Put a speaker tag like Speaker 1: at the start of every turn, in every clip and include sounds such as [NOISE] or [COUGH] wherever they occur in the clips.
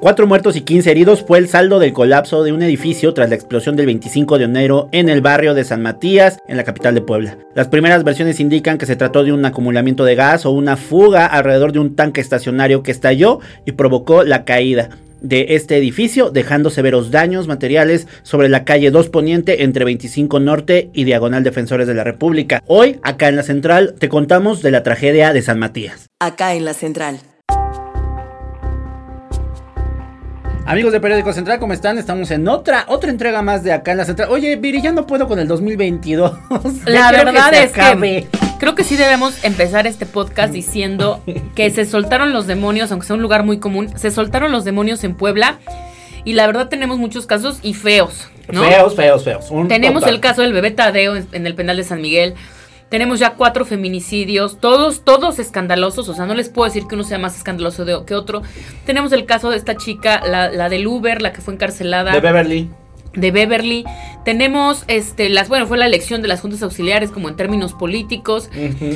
Speaker 1: Cuatro muertos y 15 heridos fue el saldo del colapso de un edificio tras la explosión del 25 de enero en el barrio de San Matías, en la capital de Puebla. Las primeras versiones indican que se trató de un acumulamiento de gas o una fuga alrededor de un tanque estacionario que estalló y provocó la caída de este edificio, dejando severos daños materiales sobre la calle 2 Poniente entre 25 Norte y Diagonal Defensores de la República. Hoy, acá en la central, te contamos de la tragedia de San Matías.
Speaker 2: Acá en la Central.
Speaker 1: Amigos de Periódico Central, ¿cómo están? Estamos en otra otra entrega más de acá en la central. Oye, Viri, ya no puedo con el 2022. [LAUGHS]
Speaker 3: La verdad es que creo que sí debemos empezar este podcast diciendo que se soltaron los demonios, aunque sea un lugar muy común, se soltaron los demonios en Puebla. Y la verdad tenemos muchos casos y feos, ¿no?
Speaker 1: Feos, feos, feos. Un
Speaker 3: tenemos
Speaker 1: total.
Speaker 3: el caso del bebé Tadeo en el penal de San Miguel. Tenemos ya cuatro feminicidios, todos, todos escandalosos, o sea, no les puedo decir que uno sea más escandaloso de- que otro. Tenemos el caso de esta chica, la, la del Uber, la que fue encarcelada
Speaker 1: de Beverly.
Speaker 3: de Beverly. Tenemos, este, las, bueno, fue la elección de las juntas auxiliares como en términos políticos.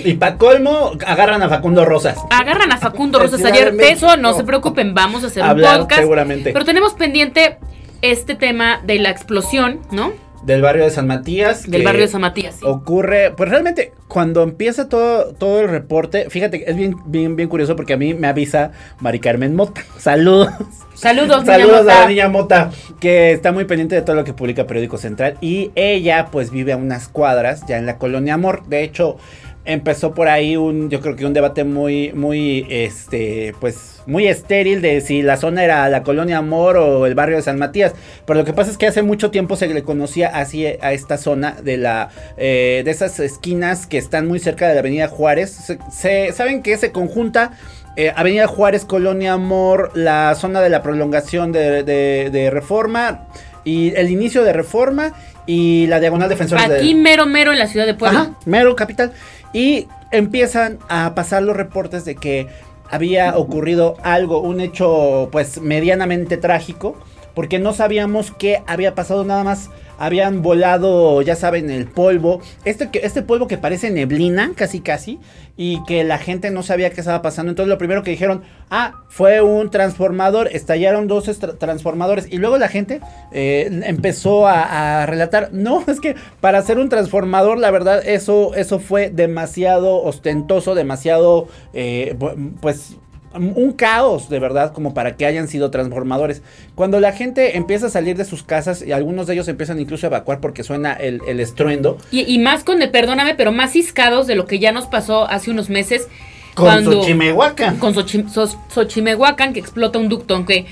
Speaker 1: Y para colmo, agarran a Facundo Rosas.
Speaker 3: Agarran a Facundo Rosas ayer.
Speaker 1: de
Speaker 3: eso no se preocupen, vamos a hacer un podcast.
Speaker 1: seguramente.
Speaker 3: Pero tenemos pendiente este tema de la explosión, ¿no?
Speaker 1: Del barrio de San Matías.
Speaker 3: Del barrio de San Matías. sí.
Speaker 1: Ocurre, pues realmente cuando empieza todo, todo el reporte, fíjate, es bien, bien, bien curioso porque a mí me avisa Mari Carmen Mota. [LAUGHS] Saludos.
Speaker 3: Saludos, niña
Speaker 1: Saludos a la niña Mota, que está muy pendiente de todo lo que publica Periódico Central. Y ella, pues, vive a unas cuadras, ya en la colonia Amor. De hecho, empezó por ahí un, yo creo que un debate muy, muy, este, pues, muy estéril de si la zona era la colonia Amor o el barrio de San Matías. Pero lo que pasa es que hace mucho tiempo se le conocía así a esta zona de la, eh, de esas esquinas que están muy cerca de la Avenida Juárez. Se, se- saben que se conjunta eh, Avenida Juárez, Colonia Amor, la zona de la prolongación de, de- de Reforma y el inicio de Reforma y la diagonal defensores de
Speaker 3: Aquí mero, mero en la ciudad de Puebla.
Speaker 1: Ajá, mero capital. Y empiezan a pasar los reportes de que había ocurrido algo, un hecho pues medianamente trágico, porque no sabíamos qué había pasado nada más. Habían volado, ya saben, el polvo. Este, este polvo que parece neblina, casi casi. Y que la gente no sabía qué estaba pasando. Entonces lo primero que dijeron, ah, fue un transformador. Estallaron dos transformadores. Y luego la gente eh, empezó a, relatar, no, [LAUGHS] es que para hacer un transformador, la verdad, eso, eso fue demasiado ostentoso, demasiado, eh, pues un caos de verdad como para que hayan sido transformadores. Cuando la gente empieza a salir de sus casas y algunos de ellos empiezan incluso a evacuar porque suena el, el estruendo.
Speaker 3: Y, y más con el, perdóname, pero más ciscados de lo que ya nos pasó hace unos meses.
Speaker 1: Con
Speaker 3: cuando,
Speaker 1: Xochimehuacán.
Speaker 3: Con Xochi- Xos- Xochimehuacán, que explota un ducto, aunque...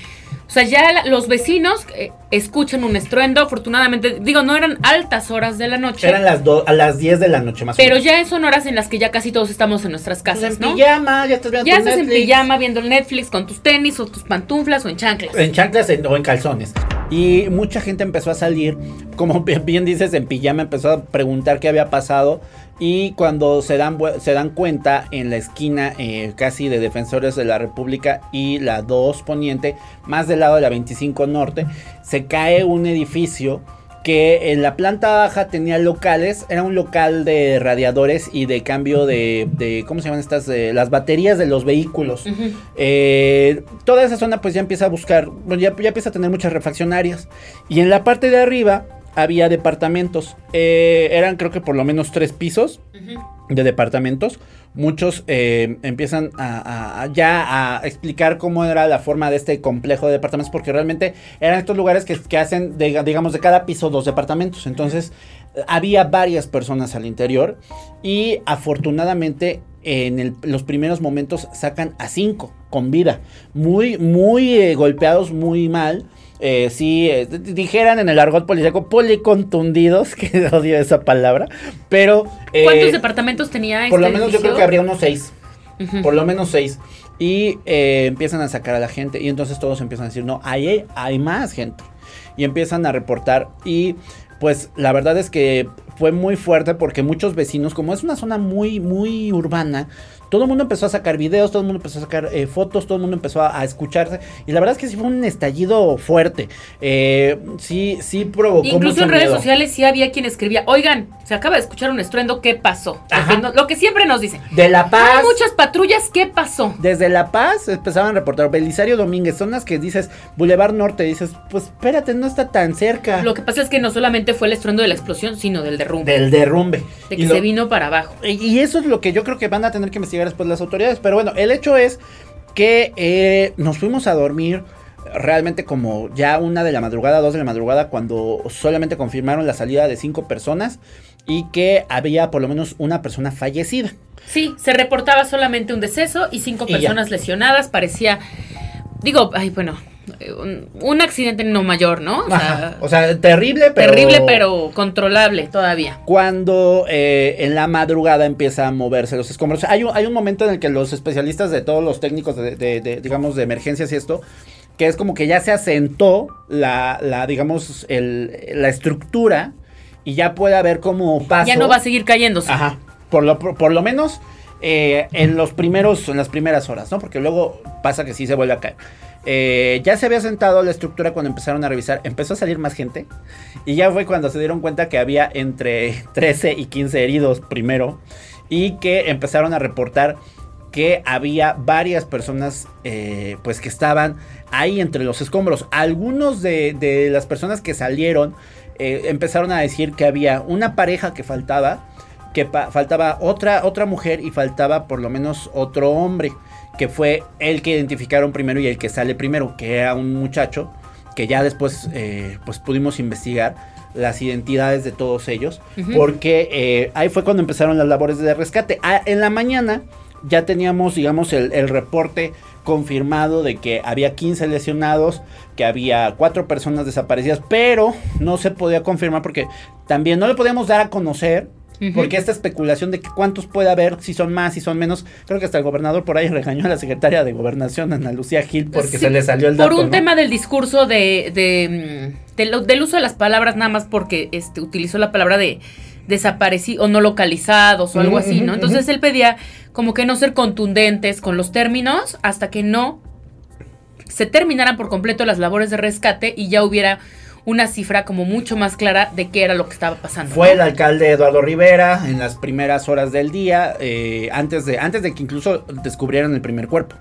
Speaker 3: O sea, ya los vecinos eh, escuchan un estruendo, afortunadamente, digo, no eran altas horas de la noche,
Speaker 1: Eran las do- a las 10 de la noche más o
Speaker 3: pero
Speaker 1: menos.
Speaker 3: ya son horas en las que ya casi todos estamos en nuestras
Speaker 1: Pues
Speaker 3: casas,
Speaker 1: en
Speaker 3: ¿no?
Speaker 1: pijama, ya estás viendo
Speaker 3: Ya
Speaker 1: tu
Speaker 3: estás en pijama viendo el Netflix con tus tenis o tus pantuflas o en chanclas.
Speaker 1: En chanclas en- o en calzones. Y mucha gente empezó a salir, como [LAUGHS] bien dices, en pijama, empezó a preguntar qué había pasado. Y cuando se dan, se dan cuenta en la esquina eh, casi de Defensores de la República y la 2 Poniente, más del lado de la 25 Norte, se cae un edificio que en la planta baja tenía locales, era un local de radiadores y de cambio de, de ¿cómo se llaman estas? De las baterías de los vehículos. Eh, toda esa zona pues ya empieza a buscar, ya, ya empieza a tener muchas refaccionarias. Y en la parte de arriba había departamentos. Eh, eran creo que por lo menos tres pisos de departamentos. Muchos eh, empiezan a, ya a explicar cómo era la forma de este complejo de departamentos, porque realmente eran estos lugares que, que hacen, de- digamos, de cada piso dos departamentos. Entonces, había varias personas al interior y afortunadamente en el- los primeros momentos sacan a cinco con vida. Muy, muy eh, golpeados, muy mal. Eh, sí, eh, dijeran en el argot policíaco, policontundidos, [LAUGHS] que odio esa palabra, pero... eh,
Speaker 3: ¿Cuántos departamentos tenía
Speaker 1: por
Speaker 3: este
Speaker 1: lo menos yo creo que habría unos seis. Por lo menos seis. Y eh, empiezan a sacar a la gente. Y entonces todos empiezan a decir, no, ahí hay, hay más gente. y empiezan a reportar y pues la verdad es que fue muy fuerte porque muchos vecinos, como es una zona muy, muy urbana, todo el mundo empezó a sacar videos, todo el mundo empezó a sacar eh, fotos, todo el mundo empezó a, escucharse. Y la verdad es que sí fue un estallido fuerte. Eh, sí, sí provocó.
Speaker 3: Incluso en redes sociales sí había quien escribía, oigan, se acaba de escuchar un estruendo, ¿qué pasó? lo que siempre nos dicen.
Speaker 1: De La Paz.
Speaker 3: Hay muchas patrullas, ¿qué pasó?
Speaker 1: Desde La Paz empezaban a reportar. Belisario Domínguez, zonas que dices, Boulevard Norte, dices, pues espérate, no está tan cerca.
Speaker 3: Lo que pasa es que no solamente fue el estruendo de la explosión, sino del derrumbe.
Speaker 1: Del derrumbe.
Speaker 3: De que se vino para abajo.
Speaker 1: y eso es lo que yo creo que van a tener que investigar después las autoridades. Pero bueno, el hecho es que eh, nos fuimos a dormir realmente como ya una de la madrugada, dos de la madrugada, cuando solamente confirmaron la salida de cinco personas y que había por lo menos una persona fallecida.
Speaker 3: Sí, se reportaba solamente un deceso y cinco personas lesionadas. Parecía, digo, ay, bueno, un, accidente no mayor, ¿no?
Speaker 1: O sea, terrible,
Speaker 3: pero... Terrible, pero controlable todavía.
Speaker 1: Cuando eh, en la madrugada empieza a moverse los escombros. Hay un, hay un momento en el que los especialistas de todos los técnicos de, digamos, de emergencias y esto, que es como que ya se asentó la, la digamos, el, la estructura y ya puede haber como paso.
Speaker 3: Ya no va a seguir cayéndose.
Speaker 1: Ajá. Por lo, por, lo menos eh, en los primeros, en las primeras horas, ¿no? Porque luego pasa que sí se vuelve a caer. Eh, ya se había sentado la estructura cuando empezaron a revisar. Empezó a salir más gente. Y ya fue cuando se dieron cuenta que había entre [LAUGHS] 13 y 15 heridos primero. Y que empezaron a reportar que había varias personas eh, pues que estaban ahí entre los escombros. Algunos de, las personas que salieron eh, empezaron a decir que había una pareja que faltaba. Que faltaba otra, otra mujer y faltaba por lo menos otro hombre que fue el que identificaron primero y el que sale primero, que era un muchacho, que ya después eh, pues pudimos investigar las identidades de todos ellos, porque eh, ahí fue cuando empezaron las labores de rescate. Ah, en la mañana ya teníamos, digamos, el, el, reporte confirmado de que había 15 lesionados, que había 4 personas desaparecidas, pero no se podía confirmar porque también no le podíamos dar a conocer porque esta especulación de que cuántos puede haber, si son más, si son menos, creo que hasta el gobernador por ahí [LAUGHS] regañó a la secretaria de Gobernación, Ana Lucía Gil, porque se le salió el dato.
Speaker 3: Por un tema del discurso de, de, mm, del uso de las palabras, nada más porque este, utilizó la palabra de desaparecidos o no localizados o algo así, ¿no? Entonces él pedía como que no ser contundentes con los términos hasta que no se terminaran por completo las labores de rescate y ya hubiera una cifra como mucho más clara de qué era lo que estaba pasando.
Speaker 1: Fue el alcalde Eduardo Rivera en las primeras horas del día, eh, antes, de, antes de que incluso descubrieran el primer cuerpo.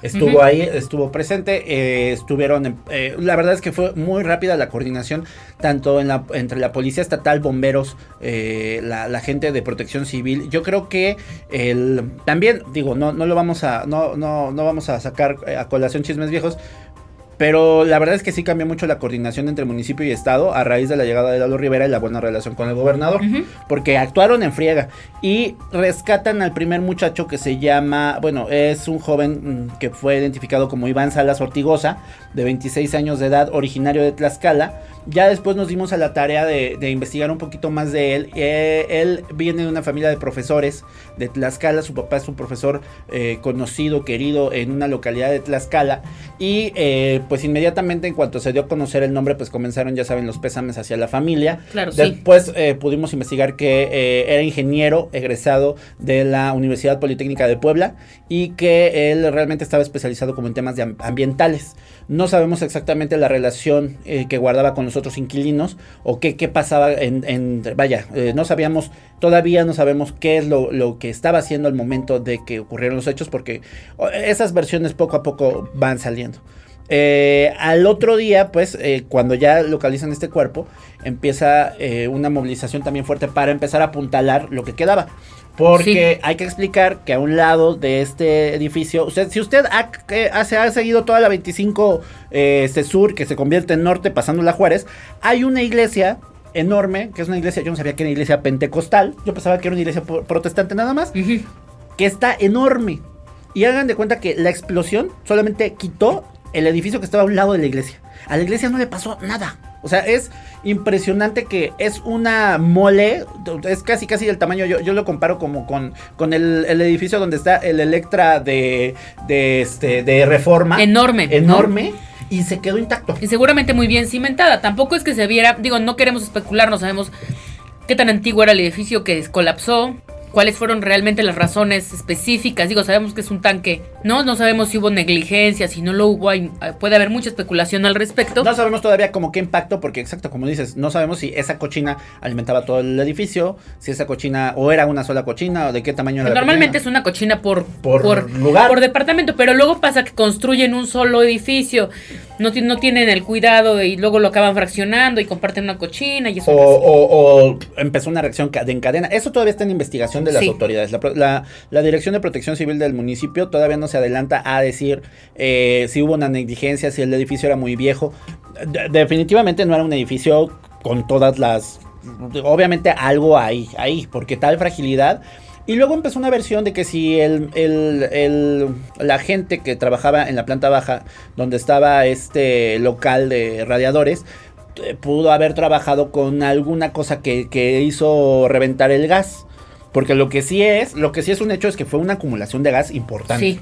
Speaker 1: Estuvo ahí, estuvo presente, eh, estuvieron, eh, la verdad es que fue muy rápida la coordinación, tanto en la, entre la policía estatal, bomberos, la, gente de protección civil. Yo creo que el, también, digo, no, no lo vamos a, no, no, no vamos a sacar a colación chismes viejos, pero la verdad es que sí cambió mucho la coordinación entre municipio y estado a raíz de la llegada de Lalo Rivera y la buena relación con el gobernador. Porque actuaron en friega y rescatan al primer muchacho que se llama, bueno, es un joven mm, que fue identificado como Iván Salas Ortigosa, de 26 años de edad, originario de Tlaxcala ya después nos dimos a la tarea de, investigar un poquito más de él. Eh, él viene de una familia de profesores de Tlaxcala. Su papá es un profesor eh, conocido, querido en una localidad de Tlaxcala. Y eh, pues inmediatamente en cuanto se dio a conocer el nombre, pues comenzaron, ya saben, los pésames hacia la familia.
Speaker 3: Claro,
Speaker 1: después pudimos investigar que era ingeniero egresado de la Universidad Politécnica de Puebla y que él realmente estaba especializado como en temas de ambientales. No sabemos exactamente la relación eh, que guardaba con los otros inquilinos o qué, qué pasaba en... vaya, eh, no sabíamos, todavía no sabemos qué es lo, que estaba haciendo al momento de que ocurrieron los hechos porque esas versiones poco a poco van saliendo. Eh, al otro día, pues, cuando ya localizan este cuerpo, empieza una movilización también fuerte para empezar a apuntalar lo que quedaba. Porque hay que explicar que a un lado de este edificio, usted, si usted ha, ha, seguido toda la 25 eh, este sur, que se convierte en norte pasando la Juárez, hay una iglesia enorme, que es una iglesia, yo no sabía que era una iglesia pentecostal, yo pensaba que era una iglesia protestante nada más, que está enorme. Y hagan de cuenta que la explosión solamente quitó el edificio que estaba a un lado de la iglesia. A la iglesia no le pasó nada. O sea, es impresionante que es una mole, es casi casi del tamaño, yo, yo lo comparo como con, con el, edificio donde está el Electra de, de, este, de Reforma.
Speaker 3: Enorme.
Speaker 1: Enorme. y se quedó intacto.
Speaker 3: Y seguramente muy bien cimentada. Tampoco es que se viera, digo, no queremos especular, no sabemos qué tan antiguo era el edificio que colapsó cuáles fueron realmente las razones específicas. Digo, sabemos que es un tanque, ¿no? No sabemos si hubo negligencia, si no lo hubo, hay, puede haber mucha especulación al respecto.
Speaker 1: No sabemos todavía como qué impacto, porque exacto, como dices, no sabemos si esa cochina alimentaba todo el edificio, si esa cochina o era una sola cochina o de qué tamaño era.
Speaker 3: Normalmente es una cochina por,
Speaker 1: por, lugar.
Speaker 3: Por departamento, pero luego pasa que construyen un solo edificio, no, no tienen el cuidado y luego lo acaban fraccionando y comparten una cochina y eso.
Speaker 1: O, o empezó una reacción en cadena. Eso todavía está en investigación de las autoridades. La, Dirección de Protección Civil del municipio todavía no se adelanta a decir eh, si hubo una negligencia, si el edificio era muy viejo. definitivamente no era un edificio con todas las... Obviamente algo hay ahí, porque tal fragilidad... Y luego empezó una versión de que si el, la gente que trabajaba en la planta baja, donde estaba este local de radiadores, eh, pudo haber trabajado con alguna cosa que, que hizo reventar el gas. Porque lo que sí es, lo que sí es un hecho es que fue una acumulación de gas importante. Sí.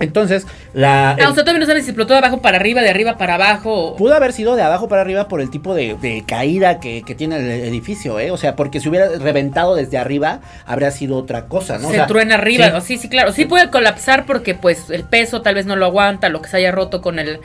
Speaker 1: Entonces, la.
Speaker 3: Ah, o sea, todavía no sabes si explotó de abajo para arriba, de arriba para abajo.
Speaker 1: Pudo haber sido de abajo para arriba por el tipo de, caída que, tiene el edificio, ¿eh? O sea, porque si hubiera reventado desde arriba, habría sido otra cosa, ¿no?
Speaker 3: Se truena arriba, sí. sí, claro. Sí puede colapsar porque, pues, el peso tal vez no lo aguanta, lo que se haya roto con el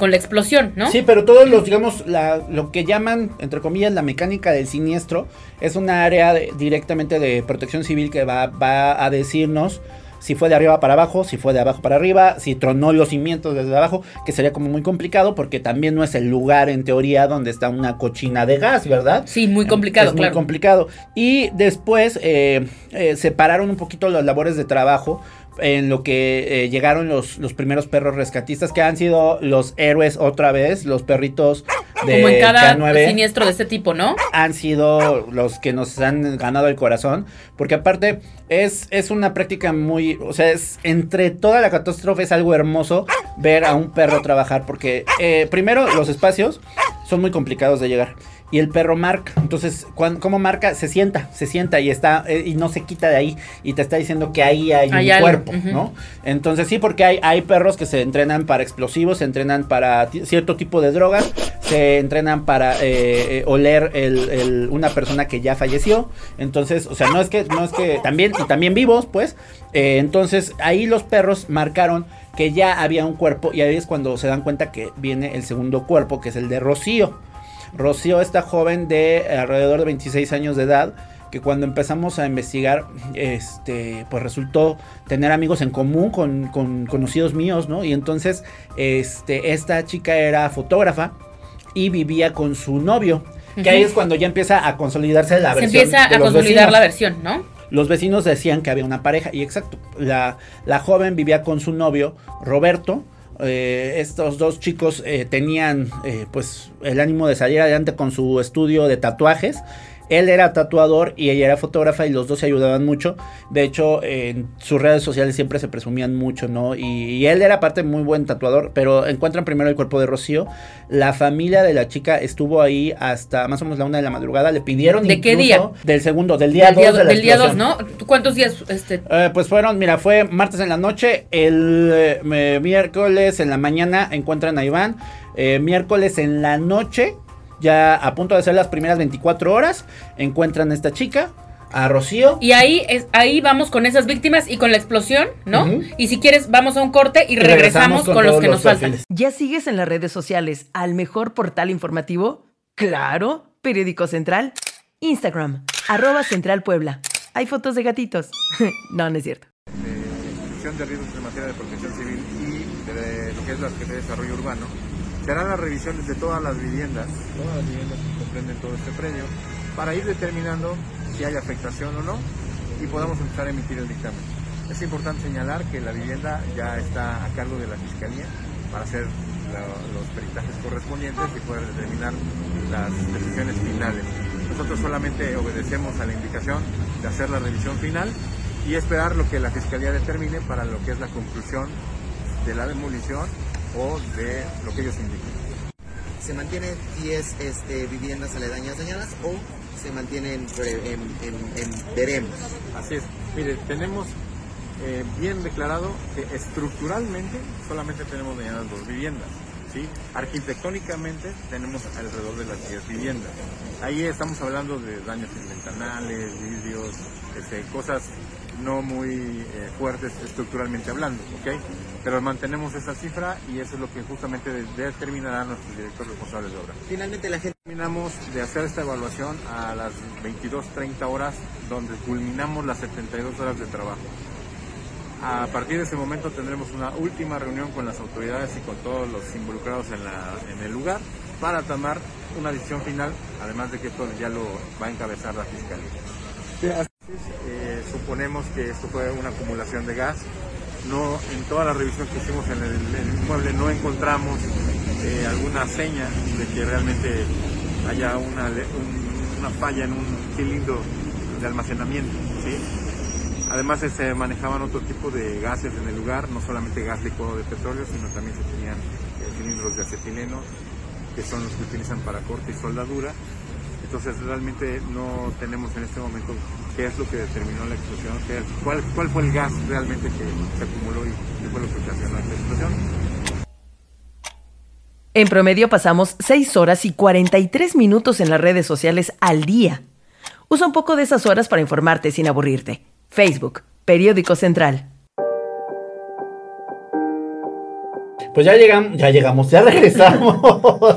Speaker 3: con la explosión, ¿no?
Speaker 1: Sí, pero todos los, digamos, lo que llaman, entre comillas, la mecánica del siniestro, es una área directamente de protección civil que va, va a decirnos si fue de arriba para abajo, si fue de abajo para arriba, si tronó los cimientos desde abajo, que sería como muy complicado porque también no es el lugar en teoría donde está una cochina de gas, ¿verdad?
Speaker 3: Sí, muy complicado,
Speaker 1: es Muy complicado. Y después eh, eh, separaron un poquito las labores de trabajo en lo que eh, llegaron los, los primeros perros rescatistas, que han sido los héroes otra vez, los perritos
Speaker 3: de Como en cada siniestro de este tipo, ¿no?
Speaker 1: Han sido los que nos han ganado el corazón, porque aparte es, es una práctica muy, o sea, es entre toda la catástrofe es algo hermoso ver a un perro trabajar, porque eh, primero los espacios son muy complicados de llegar y el perro marca. Entonces, ¿cómo marca? Se sienta, se sienta y está eh, y no se quita de ahí y te está diciendo que ahí hay, un cuerpo, ¿no? Entonces sí, porque hay, hay perros que se entrenan para explosivos, se entrenan para cierto tipo de drogas, se entrenan para eh, eh, oler el, una persona que ya falleció. Entonces, o sea, no es que no es que también y también vivos, pues. entonces ahí los perros marcaron que ya había un cuerpo y ahí es cuando se dan cuenta que viene el segundo cuerpo, que es el de Rocío. Rocío, esta joven de alrededor de 26 años de edad, que cuando empezamos a investigar, este, pues resultó tener amigos en común con, conocidos míos, ¿no? Y entonces, este, esta chica era fotógrafa y vivía con su novio. Que ahí es cuando ya empieza a consolidarse la versión.
Speaker 3: Se empieza a consolidar la versión, ¿no?
Speaker 1: Los vecinos decían que había una pareja, y exacto, la, la joven vivía con su novio, Roberto, eh, estos dos chicos eh, tenían eh, pues el ánimo de salir adelante con su estudio de tatuajes él era tatuador y ella era fotógrafa y los dos se ayudaban mucho. De hecho, en sus redes sociales siempre se presumían mucho, ¿no? Y, él era aparte muy buen tatuador, pero encuentran primero el cuerpo de Rocío. La familia de la chica estuvo ahí hasta más o menos la una de la madrugada. Le pidieron
Speaker 3: ¿De qué día?
Speaker 1: Del segundo, del día 2
Speaker 3: de Del día 2, ¿no? ¿Cuántos días? Este?
Speaker 1: Eh, pues fueron, mira, fue martes en la noche, el eh, miércoles en la mañana encuentran a Iván, eh, miércoles en la noche ya a punto de ser las primeras 24 horas, encuentran a esta chica, a Rocío.
Speaker 3: Y ahí es, ahí vamos con esas víctimas y con la explosión, ¿no? Y si quieres, vamos a un corte y, regresamos, con, los que nos faltan.
Speaker 2: ¿Ya sigues en las redes sociales al mejor portal informativo? Claro, Periódico Central, Instagram, arroba Central Puebla. Hay fotos de gatitos. [LAUGHS] no, no es cierto.
Speaker 4: De de riesgos en materia de protección civil y de, lo que es la Secretaría de Desarrollo Urbano se harán las revisiones de todas las viviendas, todas las viviendas que comprenden todo este predio, para ir determinando si hay afectación o no y podamos empezar a emitir el dictamen. Es importante señalar que la vivienda ya está a cargo de la Fiscalía para hacer los peritajes correspondientes y poder determinar las decisiones finales. Nosotros solamente obedecemos a la indicación de hacer la revisión final y esperar lo que la Fiscalía determine para lo que es la conclusión de la demolición o de lo que ellos indican.
Speaker 5: ¿Se mantienen 10 este, viviendas aledañas dañadas o se mantienen en, en, veremos?
Speaker 4: Así es. Mire, tenemos eh, bien declarado que estructuralmente solamente tenemos dañadas dos viviendas. ¿sí? Arquitectónicamente tenemos alrededor de las 10 viviendas. Ahí estamos hablando de daños en ventanales, vidrios, este, cosas no muy eh, fuertes estructuralmente hablando, ¿ok? Pero mantenemos esa cifra y eso es lo que justamente de- determinará nuestro director responsable de obra.
Speaker 5: Finalmente la gente
Speaker 4: Terminamos de hacer esta evaluación a las 22.30 horas, donde culminamos las 72 horas de trabajo. A partir de ese momento tendremos una última reunión con las autoridades y con todos los involucrados en, la- en el lugar para tomar una decisión final, además de que esto ya lo va a encabezar la Fiscalía. Eh, suponemos que esto fue una acumulación de gas. No, en toda la revisión que hicimos en el, inmueble no encontramos eh, alguna seña de que realmente haya una, una falla en un cilindro de almacenamiento. Además eh, se manejaban otro tipo de gases en el lugar, no solamente gas licuado de petróleo, sino también se tenían eh, cilindros de acetileno, que son los que utilizan para corte y soldadura. Entonces realmente no tenemos en este momento qué es lo que determinó la explosión, qué cuál, cuál fue el gas realmente que se acumuló y qué fue lo que ocasionó esta explosión.
Speaker 2: En promedio pasamos 6 horas y 43 minutos en las redes sociales al día. Usa un poco de esas horas para informarte sin aburrirte. Facebook, Periódico Central.
Speaker 1: Pues ya llegamos, ya llegamos, ya [LAUGHS] regresamos,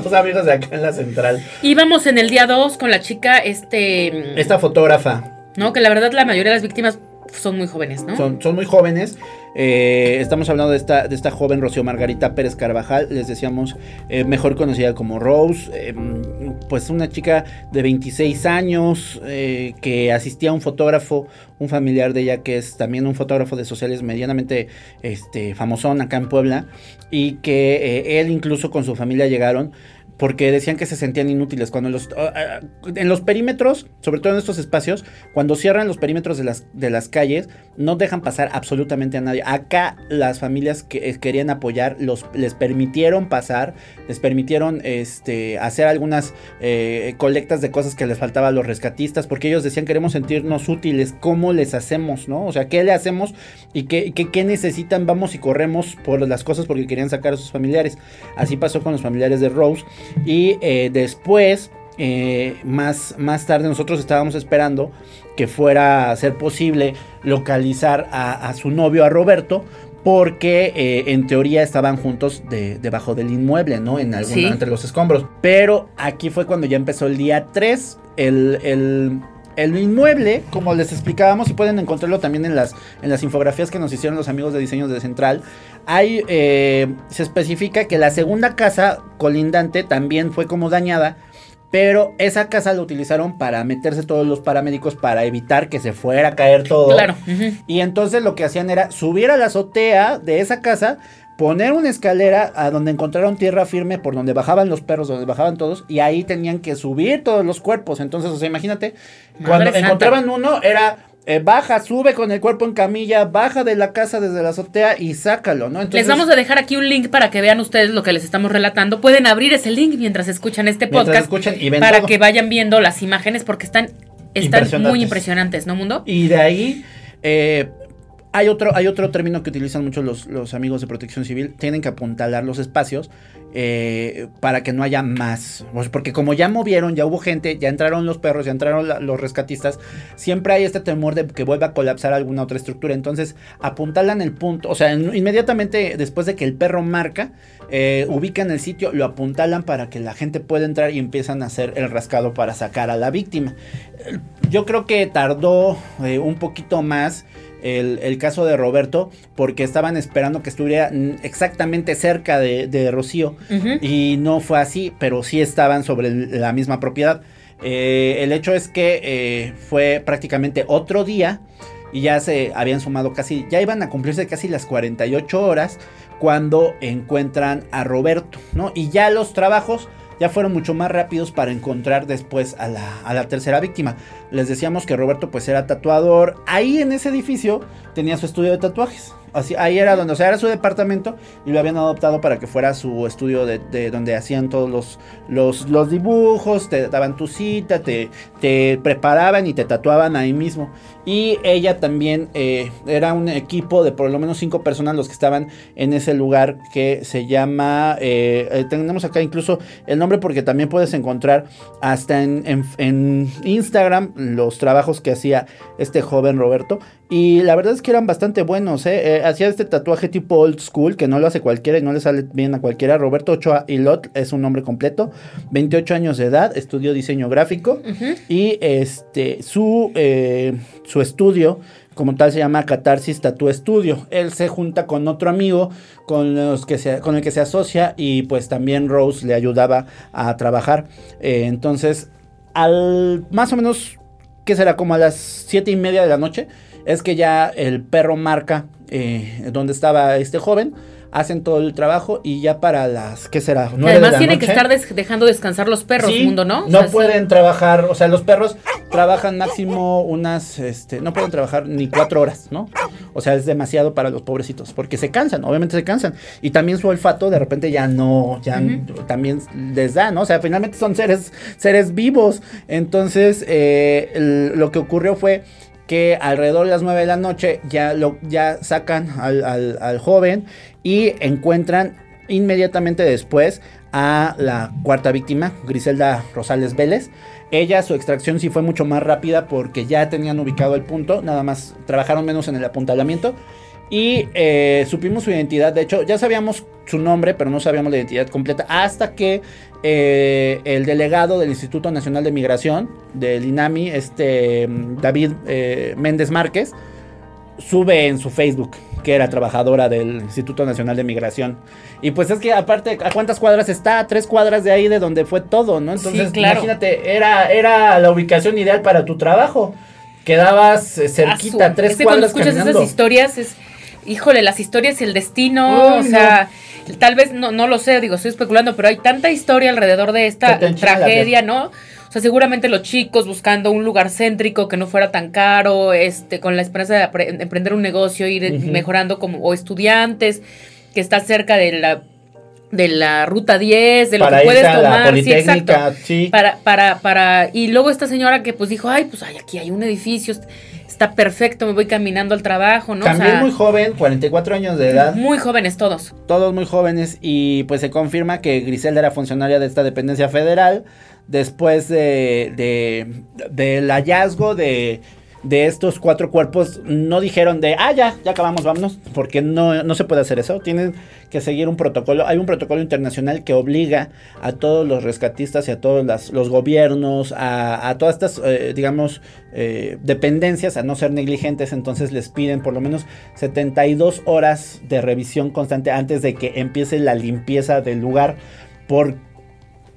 Speaker 1: los amigos de acá en la central.
Speaker 3: Íbamos en el día 2 con la chica, este.
Speaker 1: Esta fotógrafa,
Speaker 3: No, que la verdad la mayoría de las víctimas son muy jóvenes, ¿no?
Speaker 1: son, son muy jóvenes. eh, estamos hablando de esta, de esta joven Rocío Margarita Pérez Carvajal, les decíamos, eh, mejor conocida como Rose, eh, pues una chica de 26 años eh, que asistía a un fotógrafo, un familiar de ella que es también un fotógrafo de sociales medianamente este, famosón acá en Puebla, y que él incluso con su familia llegaron porque decían que se sentían inútiles cuando los ah, ah, en los perímetros, sobre todo en estos espacios, cuando cierran los perímetros de las de las calles, no dejan pasar absolutamente a nadie. Acá las familias que eh, querían apoyar los les permitieron pasar, les permitieron este hacer algunas eh, colectas de cosas que les faltaba a los rescatistas, porque ellos decían queremos sentirnos útiles, ¿cómo les hacemos, no? O sea, ¿qué le hacemos y qué, qué, qué necesitan? Vamos y corremos por las cosas porque querían sacar a sus familiares. Así pasó con los familiares de Rose. Y eh, después, eh, más, más tarde, nosotros estábamos esperando que fuera a ser posible localizar a, a su novio, a Roberto. Porque eh, en teoría estaban juntos de- debajo del inmueble, ¿no? En alguna,
Speaker 3: Sí.
Speaker 1: entre los escombros. Pero aquí fue cuando ya empezó el día 3. El, el, el inmueble, como les explicábamos, y pueden encontrarlo también en las, en las infografías que nos hicieron los amigos de diseños de Central. Hay, eh, se especifica que la segunda casa colindante también fue como dañada. Pero esa casa la utilizaron para meterse todos los paramédicos para evitar que se fuera a caer todo.
Speaker 3: Claro.
Speaker 1: Y entonces lo que hacían era subir a la azotea de esa casa, poner una escalera a donde encontraron tierra firme por donde bajaban los perros, donde bajaban todos, y ahí tenían que subir todos los cuerpos. Entonces, o sea, imagínate,
Speaker 3: Madre
Speaker 1: cuando
Speaker 3: santa.
Speaker 1: encontraban uno, era eh, baja, sube con el cuerpo en camilla, baja de la casa desde la azotea y sácalo, ¿no? Entonces,
Speaker 3: les vamos a dejar aquí un link para que vean ustedes lo que les estamos relatando. Pueden abrir ese link mientras escuchan este
Speaker 1: Mientras
Speaker 3: podcast
Speaker 1: escuchan y ven
Speaker 3: para
Speaker 1: todo.
Speaker 3: que vayan viendo las imágenes porque están, están
Speaker 1: Impresionantes.
Speaker 3: muy impresionantes, ¿no, Mundo?
Speaker 1: Y de ahí eh, hay, otro, hay otro término que utilizan mucho los, los amigos de protección civil. Tienen que apuntalar los espacios eh, para que no haya más. Porque como ya movieron, ya hubo gente, ya entraron los perros, ya entraron los rescatistas, siempre hay este temor de que vuelva a colapsar alguna otra estructura. Entonces apuntalan el punto, o sea, en- inmediatamente después de que el perro marca, eh, ubican el sitio, lo apuntalan para que la gente pueda entrar y empiezan a hacer el rascado para sacar a la víctima. Yo creo que tardó eh, un poquito más el, el caso de Roberto porque estaban esperando que estuviera exactamente cerca de, de Rocío y no fue así, pero sí estaban sobre la misma propiedad. Eh, el hecho es que eh, fue prácticamente otro día y ya se habían sumado casi, ya iban a cumplirse casi las 48 horas cuando encuentran a Roberto, ¿no? Y ya los trabajos ya fueron mucho más rápidos para encontrar después a la, a la tercera víctima. Les decíamos que Roberto pues era tatuador. Ahí en ese edificio tenía su estudio de tatuajes. así, ahí era donde, o sea, era su departamento y lo habían adoptado para que fuera su estudio de, de donde hacían todos los, los, los dibujos, te daban tu cita, te, te preparaban y te tatuaban ahí mismo. Y ella también eh, era un equipo de por lo menos cinco personas los que estaban en ese lugar que se llama, eh, eh, tenemos acá incluso el nombre porque también puedes encontrar hasta en- en Instagram los trabajos que hacía este joven Roberto. Y la verdad es que eran bastante buenos, ¿eh? Eh, hacía este tatuaje tipo old school que no lo hace cualquiera y no le sale bien a cualquiera. Roberto Ochoa Ilot es un nombre completo, 28 años de edad, estudió diseño gráfico y este su, eh, su estudio como tal se llama Catarsis Tattoo Studio. Él se junta con otro amigo con, los que se, con el que se asocia y pues también Rose le ayudaba a trabajar. Eh, entonces, al más o menos, ¿qué será? Como a las siete y media de la noche, es que ya el perro marca eh, donde estaba este joven. Hacen todo el trabajo y ya para las, ¿qué será? Nueve de
Speaker 3: además
Speaker 1: la
Speaker 3: tiene que
Speaker 1: noche.
Speaker 3: estar des- dejando descansar los perros,
Speaker 1: Sí,
Speaker 3: mundo, ¿no? O
Speaker 1: No
Speaker 3: sea, sí.
Speaker 1: pueden trabajar, o sea, los perros trabajan máximo unas, este, no pueden trabajar ni cuatro horas, ¿no? O sea, es demasiado para los pobrecitos, porque se cansan, obviamente se cansan. Y también su olfato de repente ya no, ya también les da, ¿no? O sea, finalmente son seres, seres vivos. Entonces, eh, el- lo que ocurrió fue que alrededor de las 9 de la noche ya, lo, ya sacan al, al- al joven y encuentran inmediatamente después a la cuarta víctima, Griselda Rosales Vélez. Ella, su extracción sí fue mucho más rápida porque ya tenían ubicado el punto, nada más trabajaron menos en el apuntalamiento. Y eh, supimos su identidad, de hecho ya sabíamos su nombre, pero no sabíamos la identidad completa hasta que eh, el delegado del Instituto Nacional de Migración, del INAMI, este mm, David eh, Méndez Márquez, sube en su Facebook que era trabajadora del Instituto Nacional de Migración. Y pues es que aparte, ¿a cuántas cuadras está? A tres cuadras de ahí de donde fue todo, ¿no? Entonces,
Speaker 3: claro.
Speaker 1: imagínate, era, era la ubicación ideal para tu trabajo. Quedabas eh, cerquita,
Speaker 3: su-
Speaker 1: tres
Speaker 3: es que cuando
Speaker 1: cuadras
Speaker 3: escuchas
Speaker 1: caminando.
Speaker 3: esas historias es, híjole, las historias y el destino, o sea, tal vez no, no lo sé, digo, estoy especulando, pero hay tanta historia alrededor de esta tragedia, ¿no? O sea, seguramente los chicos buscando un lugar céntrico que no fuera tan caro, este, con la esperanza de emprender un negocio, ir mejorando como, o estudiantes, que está cerca de la de la ruta 10, de lo
Speaker 1: para
Speaker 3: que puedes tomar, sí, exacto
Speaker 1: sí.
Speaker 3: para, para, para, y luego esta señora que pues dijo, ay, pues ay, aquí hay un edificio, está perfecto, me voy caminando al trabajo, ¿no? O
Speaker 1: También
Speaker 3: sea,
Speaker 1: muy joven, 44 años de edad.
Speaker 3: muy jóvenes todos.
Speaker 1: todos muy jóvenes y pues se confirma que Griselda era funcionaria de esta dependencia federal después de, de- del hallazgo de, de estos cuatro cuerpos no dijeron de ah ya ya acabamos vámonos porque no, no se puede hacer eso. Tienen que seguir un protocolo. Hay un protocolo internacional que obliga a todos los rescatistas y a todos los gobiernos a, todas estas eh, digamos eh, dependencias a no ser negligentes. Entonces les piden por lo menos 72 horas de revisión constante antes de que empiece la limpieza del lugar por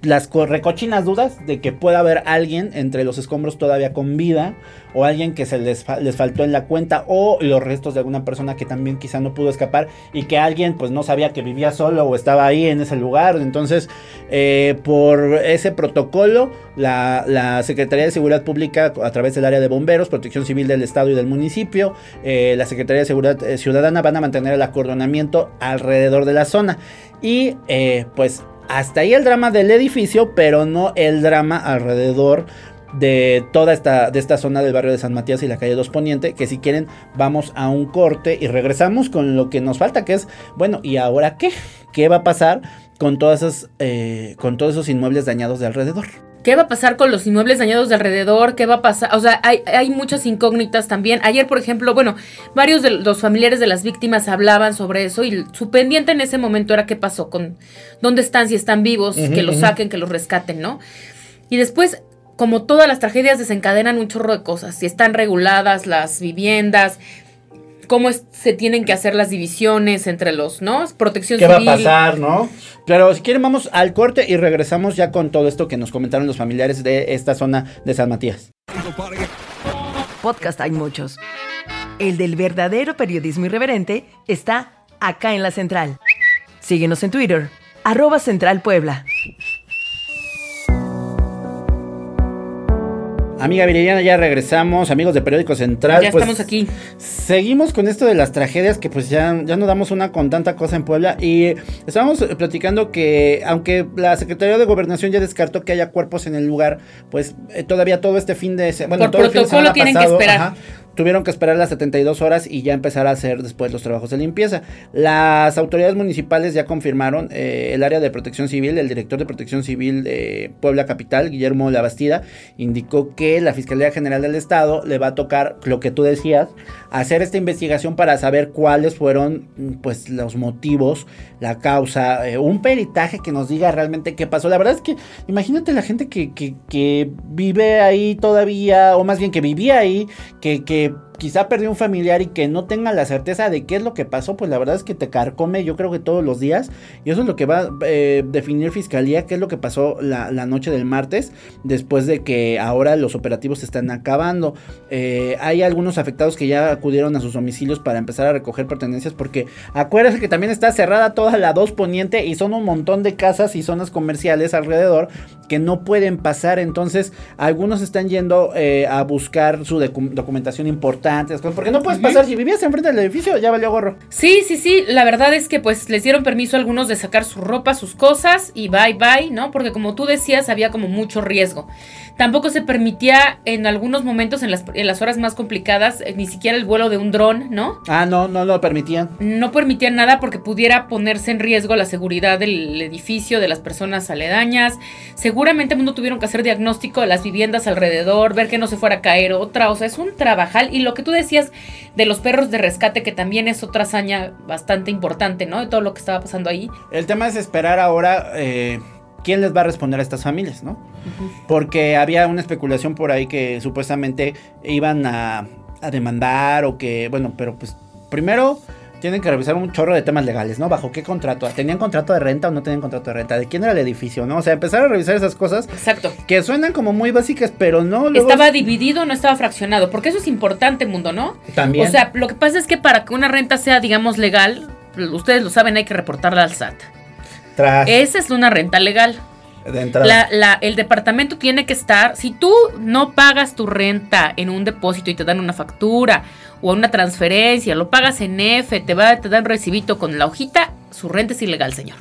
Speaker 1: las co- recochinas dudas de que pueda haber alguien entre los escombros todavía con vida o alguien que se les, les faltó en la cuenta o los restos de alguna persona que también quizá no pudo escapar y que alguien pues no sabía que vivía solo o estaba ahí en ese lugar. Entonces, eh, por ese protocolo, la, la Secretaría de Seguridad Pública a través del área de bomberos, protección civil del estado y del municipio, eh, la Secretaría de Seguridad eh, Ciudadana van a mantener el acordonamiento alrededor de la zona. Y pues hasta ahí el drama del edificio, pero no el drama alrededor de toda esta, de esta zona del barrio de San Matías y la calle 2 Poniente, que si quieren vamos a un corte y regresamos con lo que nos falta, que es, bueno, ¿y ahora qué? ¿Qué va a pasar con, todas esas, eh, con todos esos inmuebles dañados de alrededor?
Speaker 3: ¿Qué va a pasar con los inmuebles dañados de alrededor? ¿Qué va a pasar? O sea, hay, hay muchas incógnitas también. Ayer, por ejemplo, bueno, varios de los familiares de las víctimas hablaban sobre eso y su pendiente en ese momento era qué pasó con dónde están, si están vivos, que los saquen, que los rescaten, ¿no? Y después, como todas las tragedias desencadenan un chorro de cosas, si están reguladas las viviendas, cómo es- se tienen que hacer las divisiones entre los, ¿no? Protección
Speaker 1: ¿Qué va a pasar, no? Pero si quieren vamos al corte y regresamos ya con todo esto que nos comentaron los familiares de esta zona de San Matías.
Speaker 2: Podcast hay muchos. El del verdadero periodismo irreverente está acá en la central. Síguenos en Twitter, arroba Central Puebla.
Speaker 1: Amiga Viridiana, ya regresamos, amigos de Periódico Central.
Speaker 3: Ya
Speaker 1: pues,
Speaker 3: estamos aquí.
Speaker 1: Seguimos con esto de las tragedias que pues ya, ya no damos una con tanta cosa en Puebla y estábamos platicando que aunque la Secretaría de Gobernación ya descartó que haya cuerpos en el lugar, pues eh, todavía todo este fin de se- bueno,
Speaker 3: Por
Speaker 1: todo el fin de
Speaker 3: protocolo
Speaker 1: semana
Speaker 3: tienen que esperar.
Speaker 1: ajá, tuvieron que esperar las 72 horas y ya empezar a hacer después los trabajos de limpieza. Las autoridades municipales ya confirmaron eh, el área de protección civil, el director de protección civil de Puebla Capital, Guillermo Labastida, indicó que la Fiscalía General del Estado le va a tocar lo que tú decías, hacer esta investigación para saber cuáles fueron mm, pues los motivos, la causa, eh, un peritaje que nos diga realmente qué pasó. La verdad es que imagínate la gente que, que, que vive ahí todavía, o más bien que vivía ahí, que, que eh, quizá perdió un familiar y que no tenga la certeza de qué es lo que pasó, pues la verdad es que te carcome yo creo que todos los días. Y eso es lo que va a eh, definir Fiscalía, qué es lo que pasó la, noche del martes, después de que ahora los operativos se están acabando. Eh, hay algunos afectados que ya acudieron a sus domicilios para empezar a recoger pertenencias, porque acuérdense que también está cerrada toda la 2 poniente y son un montón de casas y zonas comerciales alrededor que no pueden pasar. Entonces, algunos están yendo eh, a buscar su docu- documentación importante. Las cosas, Porque no puedes pasar. Si vivías enfrente del edificio, ya valió gorro.
Speaker 3: Sí, sí, sí. La verdad es que pues les dieron permiso a algunos de sacar su ropa, sus cosas y bye bye, ¿no? Porque como tú decías, había como mucho riesgo. Tampoco se permitía en algunos momentos, en las, en las horas más complicadas, eh, ni siquiera el vuelo de un dron, ¿no?
Speaker 1: Ah, no, no lo permitían.
Speaker 3: No permitían nada porque pudiera ponerse en riesgo la seguridad del edificio, de las personas aledañas. Seguramente mundo tuvieron que hacer diagnóstico de las viviendas alrededor, ver que no se fuera a caer otra. O sea, es un trabajal. Y lo que tú decías de los perros de rescate, que también es otra hazaña bastante importante, ¿no? De todo lo que estaba pasando ahí.
Speaker 1: El tema es esperar ahora eh, quién les va a responder a estas familias, ¿no? Porque había una especulación por ahí que supuestamente iban a, a demandar o que, bueno, pero pues primero tienen que revisar un chorro de temas legales, ¿no? ¿Bajo qué contrato? ¿Tenían contrato de renta o no tenían contrato de renta? ¿De quién era el edificio, no? O sea, empezar a revisar esas cosas
Speaker 3: Exacto.
Speaker 1: que suenan como muy básicas, pero no. luego
Speaker 3: Estaba
Speaker 1: es-
Speaker 3: dividido, no estaba fraccionado, porque eso es importante, mundo, ¿no?
Speaker 1: También.
Speaker 3: O sea, lo que pasa es que para que una renta sea, digamos, legal, ustedes lo saben, hay que reportarla al SAT.
Speaker 1: Tras
Speaker 3: Esa es una renta legal.
Speaker 1: de entrada.
Speaker 3: La- la- el departamento tiene que estar, si tú no pagas tu renta en un depósito y te dan una factura o una transferencia, lo pagas en F, te, va, te dan recibito con la hojita, su renta es ilegal, señor.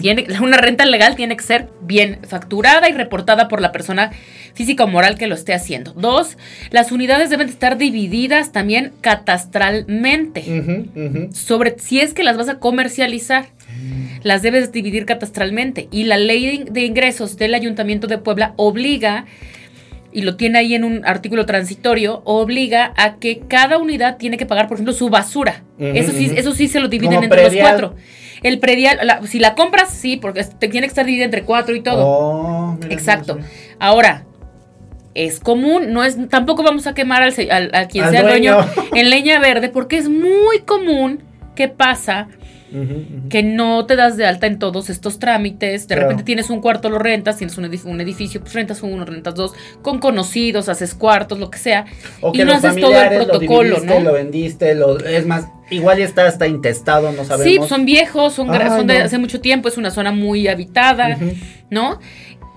Speaker 3: Tiene, una renta legal tiene que ser bien facturada y reportada por la persona física o moral que lo esté haciendo. Dos, las unidades deben de estar divididas también catastralmente sobre si es que las vas a comercializar. Las debes dividir catastralmente. Y la ley de, ingresos del Ayuntamiento de Puebla obliga, y lo tiene ahí en un artículo transitorio, obliga a que cada unidad tiene que pagar, por ejemplo, su basura. Eso, sí, eso sí se lo dividen
Speaker 1: Como
Speaker 3: entre
Speaker 1: predial.
Speaker 3: los cuatro. El predial, la- si la compras, sí, porque te tiene que estar dividida entre cuatro y todo.
Speaker 1: Oh,
Speaker 3: Exacto. Ahora, es común, no es, tampoco vamos a quemar al, a quien
Speaker 1: Al
Speaker 3: sea el dueño
Speaker 1: dueño.
Speaker 3: en leña verde, porque es muy común que pasa Que no te das de alta en todos estos trámites. De
Speaker 1: Claro.
Speaker 3: repente tienes un cuarto, lo rentas, tienes un, edif- un edificio, pues rentas uno, rentas dos, con conocidos, haces cuartos, lo que sea.
Speaker 1: O
Speaker 3: y
Speaker 1: que
Speaker 3: no haces todo el protocolo,
Speaker 1: lo
Speaker 3: ¿no?
Speaker 1: lo vendiste, lo, es más, igual ya está hasta intestado, no sabemos.
Speaker 3: Sí, son viejos, son,
Speaker 1: Ay,
Speaker 3: son de
Speaker 1: no.
Speaker 3: hace mucho tiempo, es una zona muy habitada. ¿no?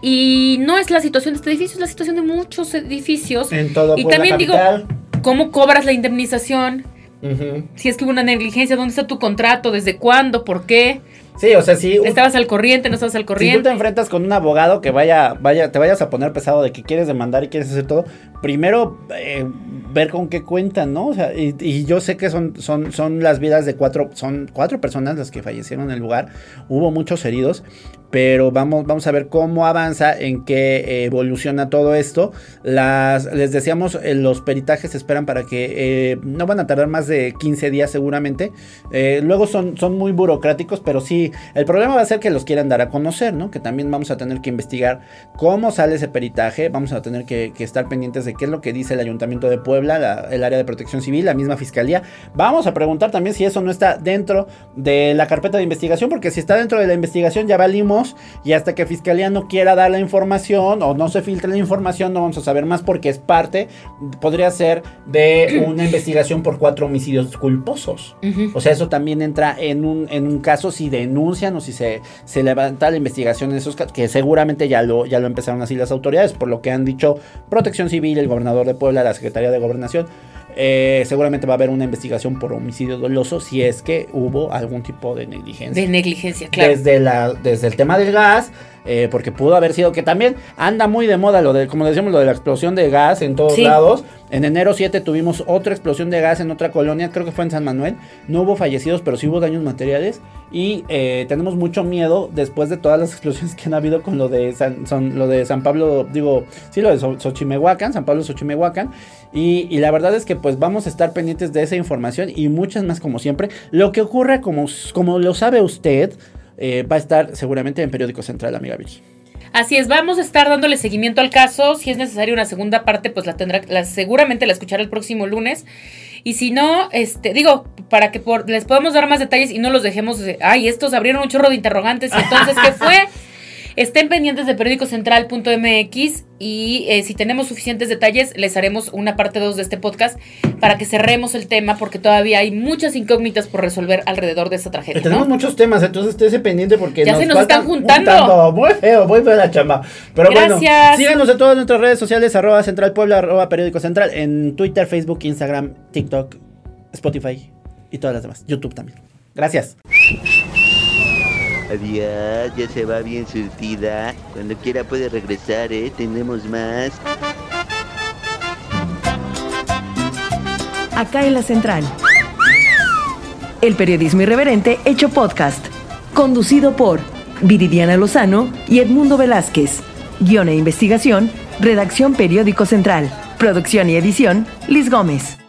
Speaker 3: Y no es la situación de este edificio, es la situación de muchos edificios.
Speaker 1: En todo
Speaker 3: Y también digo-. ¿Cómo cobras la indemnización? Si es que hubo una negligencia, ¿dónde está tu contrato? ¿Desde cuándo? ¿Por qué?
Speaker 1: Sí, o sea, un-
Speaker 3: ¿Estabas al corriente? ¿No estabas al
Speaker 1: Si tú te
Speaker 3: corriente?
Speaker 1: enfrentas con un abogado que vaya, vaya, te vayas a poner pesado de que quieres demandar y quieres hacer todo, primero eh, ver con qué cuentan, ¿no? O sea, y, y yo sé que son, son, son las vidas de cuatro, son cuatro personas las que fallecieron en el lugar, hubo muchos heridos, pero vamos, vamos a ver cómo avanza, en qué evoluciona todo esto. Las, les decíamos, eh, los peritajes esperan para que eh, no van a tardar más de 15 días seguramente. Eh, luego son, son muy burocráticos, pero sí, el problema va a ser que los quieran dar a conocer, ¿no? Que también vamos a tener que investigar cómo sale ese peritaje, vamos a tener que, estar pendientes de qué es lo que dice el Ayuntamiento de Puebla, la- el área de protección civil, la misma fiscalía. Vamos a preguntar también si eso no está dentro de la carpeta de investigación, porque si está dentro de la investigación ya valimos sabemos y hasta que Fiscalía no quiera dar la información o no se filtre la información no vamos a saber más porque es parte, podría ser de [CLEARS THROAT] una investigación por cuatro homicidios culposos. O sea, eso también entra en un, en un caso si denuncian o si se, se levanta la investigación en esos casos, que seguramente ya lo, ya lo empezaron así las autoridades, por lo que han dicho Protección Civil, el gobernador de Puebla, la Secretaría de Gobernación. Eh, seguramente va a haber una investigación por homicidio doloso si es que hubo algún tipo de negligencia.
Speaker 3: De negligencia, claro.
Speaker 1: Desde, la, desde el tema del gas, eh, porque pudo haber sido que también anda muy de moda lo de, como decíamos, lo de la explosión de gas en todos
Speaker 3: Sí.
Speaker 1: lados. En enero 7 tuvimos otra explosión de gas en otra colonia, creo que fue en San Manuel. No hubo fallecidos, pero sí hubo daños materiales. Y eh, tenemos mucho miedo después de todas las [LAUGHS] explosiones que han habido con lo de San, son, lo de San Pablo, digo, sí, lo de So- Xochimehuacán, San Pablo Xochimehuacán. Y, y la verdad es que pues vamos a estar pendientes de esa información y muchas más como siempre. Lo que ocurra, como, como lo sabe usted, eh, va a estar seguramente en Periódico Central, amiga Vicky.
Speaker 3: Así es, vamos a estar dándole seguimiento al caso. Si es necesaria una segunda parte, pues la tendrá, la, seguramente la escuchará el próximo lunes. Y si no, este, digo, para que por- les podamos dar más detalles y no los dejemos, de, ay, estos abrieron un chorro de interrogantes. Entonces, ¿qué fue? [LAUGHS] Estén pendientes de periódicocentral.mx y eh, si tenemos suficientes detalles, les haremos una parte 2 de este podcast para que cerremos el tema porque todavía hay muchas incógnitas por resolver alrededor de esta tragedia.
Speaker 1: Tenemos muchos temas, entonces estése pendiente porque
Speaker 3: Ya se nos están juntando.
Speaker 1: un tanto. Muy feo, muy feo la chamba. Pero bueno,
Speaker 3: Gracias.
Speaker 1: síganos en todas nuestras redes sociales, arroba Central Puebla, arroba Periódico Central, en Twitter, Facebook, Instagram, TikTok, Spotify y todas las demás. YouTube también. Gracias.
Speaker 6: Adiós, ya se va bien surtida. Cuando quiera puede regresar, ¿eh? Tenemos más.
Speaker 2: Acá en la central. El periodismo irreverente hecho podcast. Conducido por Viridiana Lozano y Edmundo Velázquez. Guión e investigación, redacción Periódico Central. Producción y edición, Liz Gómez.